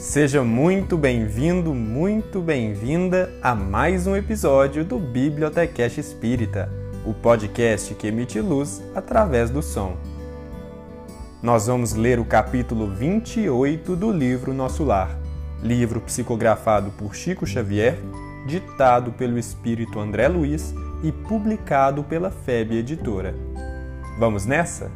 Seja muito bem-vindo, muito bem-vinda a mais um episódio do Bibliotecast Espírita, o podcast que emite luz através do som. Nós vamos ler o capítulo 28 do livro Nosso Lar, livro psicografado por Chico Xavier, ditado pelo espírito André Luiz e publicado pela FEB Editora. Vamos nessa?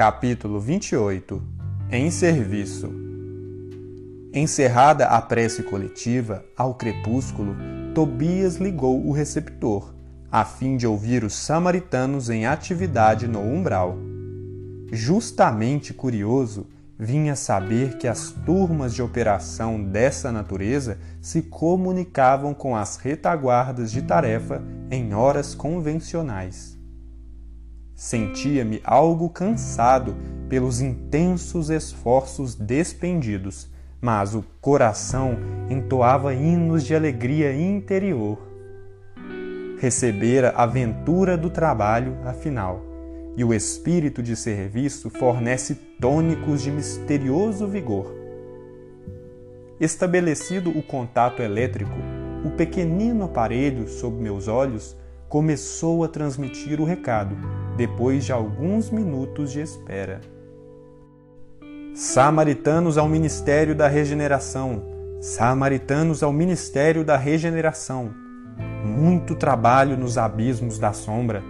Capítulo 28 Em serviço Encerrada a prece coletiva, ao crepúsculo, Tobias ligou o receptor, a fim de ouvir os samaritanos em atividade no umbral. Justamente curioso, vinha saber que as turmas de operação dessa natureza se comunicavam com as retaguardas de tarefa em horas convencionais. Sentia-me algo cansado pelos intensos esforços despendidos, mas o coração entoava hinos de alegria interior. Recebera a ventura do trabalho, afinal, e o espírito de serviço fornece tônicos de misterioso vigor. Estabelecido o contato elétrico, o pequenino aparelho sob meus olhos começou a transmitir o recado, depois de alguns minutos de espera. Samaritanos ao Ministério da Regeneração. Samaritanos ao Ministério da Regeneração. Muito trabalho nos abismos da sombra.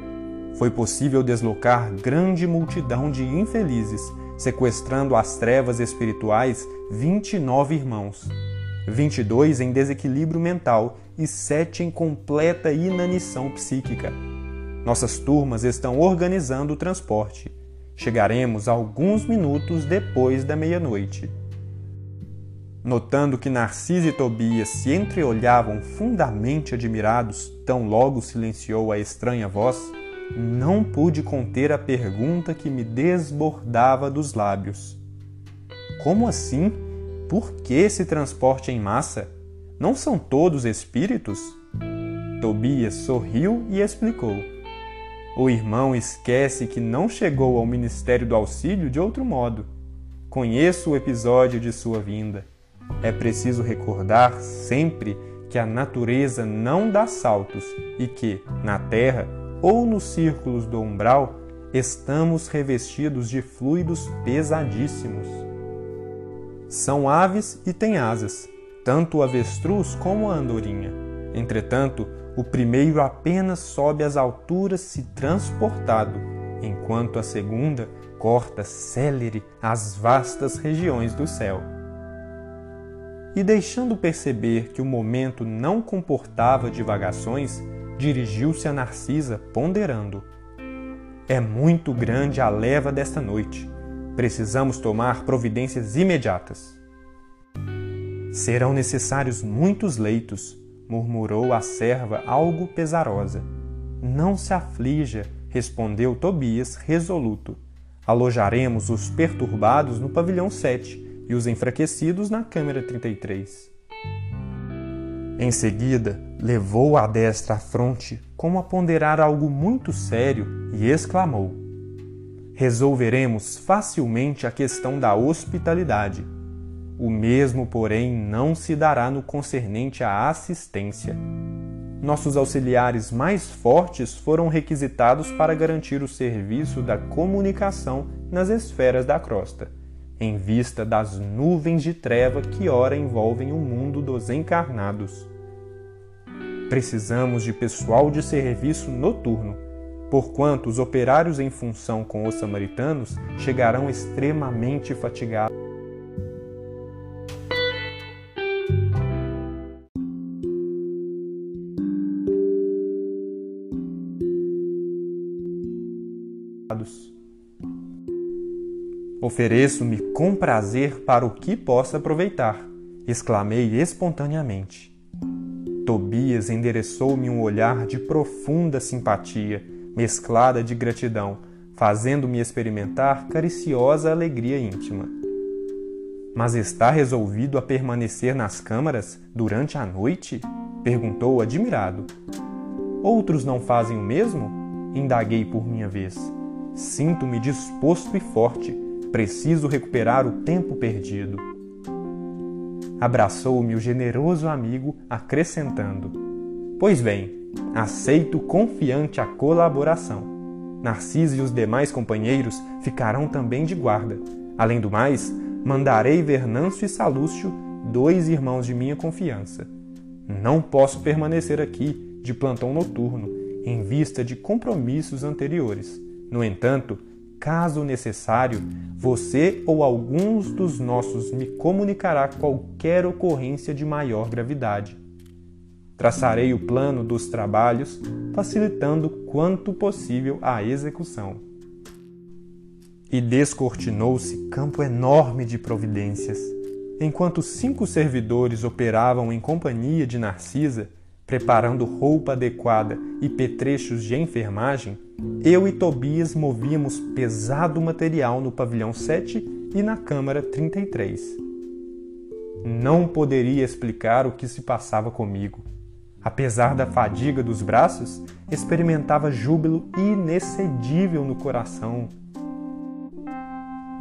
Foi possível deslocar grande multidão de infelizes, sequestrando às trevas espirituais 29 irmãos. 22 em desequilíbrio mental e 7 em completa inanição psíquica. Nossas turmas estão organizando o transporte. Chegaremos alguns minutos depois da meia-noite. Notando que Narciso e Tobias se entreolhavam fundamente admirados, tão logo silenciou a estranha voz, não pude conter a pergunta que me desbordava dos lábios. Como assim? Por que esse transporte em massa? Não são todos espíritos? Tobias sorriu e explicou. O irmão esquece que não chegou ao ministério do auxílio de outro modo. Conheço o episódio de sua vinda. É preciso recordar sempre que a natureza não dá saltos e que, na terra ou nos círculos do umbral, estamos revestidos de fluidos pesadíssimos. São aves e têm asas, tanto o avestruz como a andorinha. Entretanto, o primeiro apenas sobe às alturas se transportado, enquanto a segunda corta célere as vastas regiões do céu. E deixando perceber que o momento não comportava divagações, dirigiu-se a Narcisa, ponderando: É muito grande a leva desta noite Precisamos tomar providências imediatas. Serão necessários muitos leitos, murmurou a serva algo pesarosa. Não se aflija, respondeu Tobias resoluto. Alojaremos os perturbados no pavilhão 7 e os enfraquecidos na câmara 33. Em seguida, levou a destra à fronte, como a ponderar algo muito sério, e exclamou: resolveremos facilmente a questão da hospitalidade. O mesmo, porém, não se dará no concernente à assistência. Nossos auxiliares mais fortes foram requisitados para garantir o serviço da comunicação nas esferas da crosta, em vista das nuvens de treva que ora envolvem o mundo dos encarnados. Precisamos de pessoal de serviço noturno porquanto os operários em função com os samaritanos chegarão extremamente fatigados. Ofereço-me com prazer para o que possa aproveitar, exclamei espontaneamente. Tobias endereçou-me um olhar de profunda simpatia mesclada de gratidão, fazendo-me experimentar cariciosa alegria íntima. Mas está resolvido a permanecer nas câmaras durante a noite? perguntou admirado. Outros não fazem o mesmo? Indaguei por minha vez. Sinto-me disposto e forte. Preciso recuperar o tempo perdido. Abraçou-me o generoso amigo, acrescentando: Pois bem, aceito confiante a colaboração. Narciso e os demais companheiros ficarão também de guarda. Além do mais, mandarei Vernâncio e Salúcio, dois irmãos de minha confiança. Não posso permanecer aqui de plantão noturno, em vista de compromissos anteriores. No entanto, caso necessário, você ou alguns dos nossos me comunicará qualquer ocorrência de maior gravidade. Traçarei o plano dos trabalhos, facilitando quanto possível a execução. E descortinou-se campo enorme de providências. Enquanto cinco servidores operavam em companhia de Narcisa, preparando roupa adequada e petrechos de enfermagem, eu e Tobias movíamos pesado material no pavilhão 7 e na câmara 33. Não poderia explicar o que se passava comigo. Apesar da fadiga dos braços, experimentava júbilo inexcedível no coração.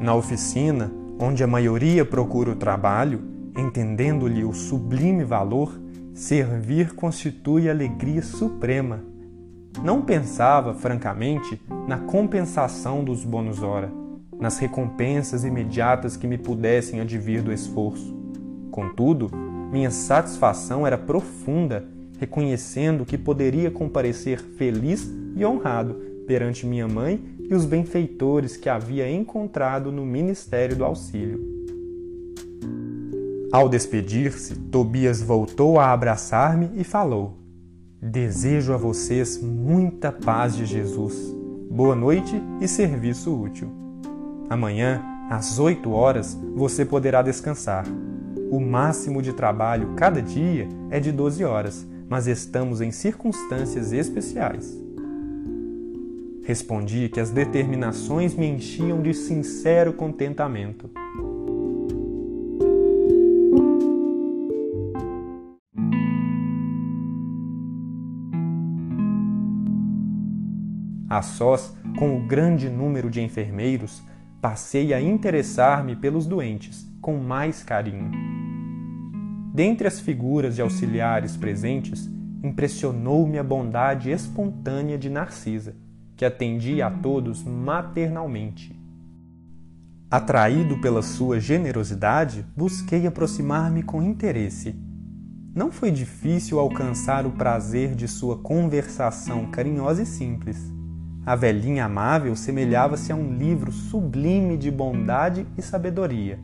Na oficina, onde a maioria procura o trabalho, entendendo-lhe o sublime valor, servir constitui alegria suprema. Não pensava, francamente, na compensação dos bônus hora, nas recompensas imediatas que me pudessem advir do esforço. Contudo, minha satisfação era profunda, reconhecendo que poderia comparecer feliz e honrado perante minha mãe e os benfeitores que havia encontrado no ministério do auxílio. Ao despedir-se, Tobias voltou a abraçar-me e falou: Desejo a vocês muita paz de Jesus. Boa noite e serviço útil. Amanhã, às 8 horas, você poderá descansar. O máximo de trabalho cada dia é de 12 horas, mas estamos em circunstâncias especiais. Respondi que as determinações me enchiam de sincero contentamento. A sós, com o grande número de enfermeiros, passei a interessar-me pelos doentes com mais carinho. Dentre as figuras de auxiliares presentes, impressionou-me a bondade espontânea de Narcisa, que atendia a todos maternalmente. Atraído pela sua generosidade, busquei aproximar-me com interesse. Não foi difícil alcançar o prazer de sua conversação carinhosa e simples a velhinha amável semelhava-se a um livro sublime de bondade e sabedoria.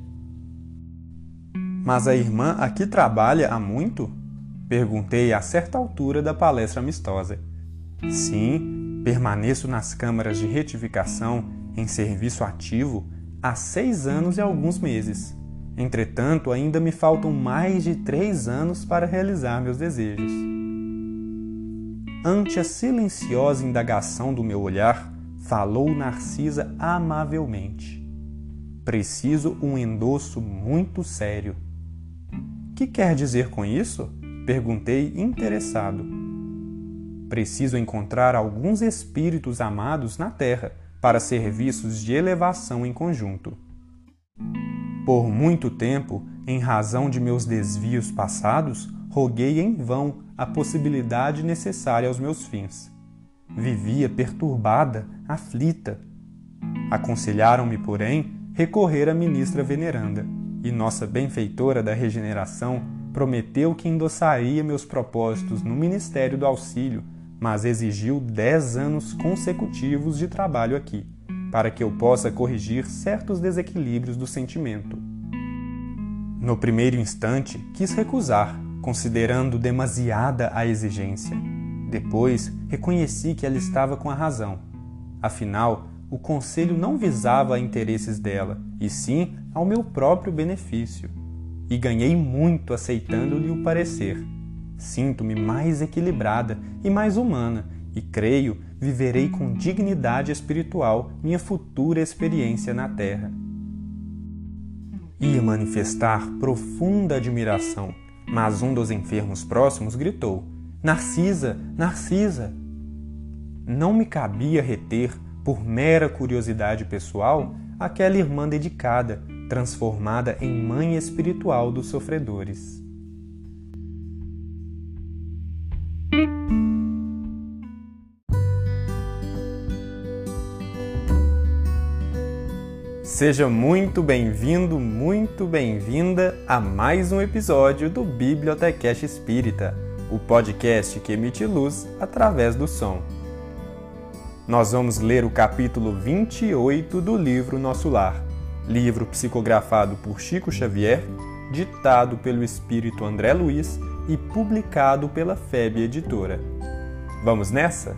Mas a irmã aqui trabalha há muito? Perguntei a certa altura da palestra amistosa. Sim, permaneço nas câmaras de retificação em serviço ativo há seis anos e alguns meses. Entretanto, ainda me faltam mais de três anos para realizar meus desejos. Ante a silenciosa indagação do meu olhar, falou Narcisa amavelmente. Preciso um endosso muito sério. Que quer dizer com isso? Perguntei interessado. Preciso encontrar alguns espíritos amados na Terra para serviços de elevação em conjunto. Por muito tempo, em razão de meus desvios passados, roguei em vão a possibilidade necessária aos meus fins. Vivia perturbada, aflita. Aconselharam-me, porém, recorrer à ministra veneranda, e nossa benfeitora da regeneração prometeu que endossaria meus propósitos no Ministério do Auxílio, mas exigiu dez anos consecutivos de trabalho aqui, para que eu possa corrigir certos desequilíbrios do sentimento. No primeiro instante, quis recusar, considerando demasiada a exigência. Depois, reconheci que ela estava com a razão. Afinal, o conselho não visava interesses dela, e sim ao meu próprio benefício. E ganhei muito aceitando-lhe o parecer. Sinto-me mais equilibrada e mais humana, e creio viverei com dignidade espiritual minha futura experiência na Terra. Ia manifestar profunda admiração, mas um dos enfermos próximos gritou: Narcisa, Narcisa! Não me cabia reter, por mera curiosidade pessoal, aquela irmã dedicada, transformada em mãe espiritual dos sofredores. Seja muito bem-vindo, muito bem-vinda a mais um episódio do Bibliotecast Espírita, o podcast que emite luz através do som. Nós vamos ler o capítulo 28 do livro Nosso Lar, livro psicografado por Chico Xavier, ditado pelo espírito André Luiz e publicado pela FEB Editora. Vamos nessa?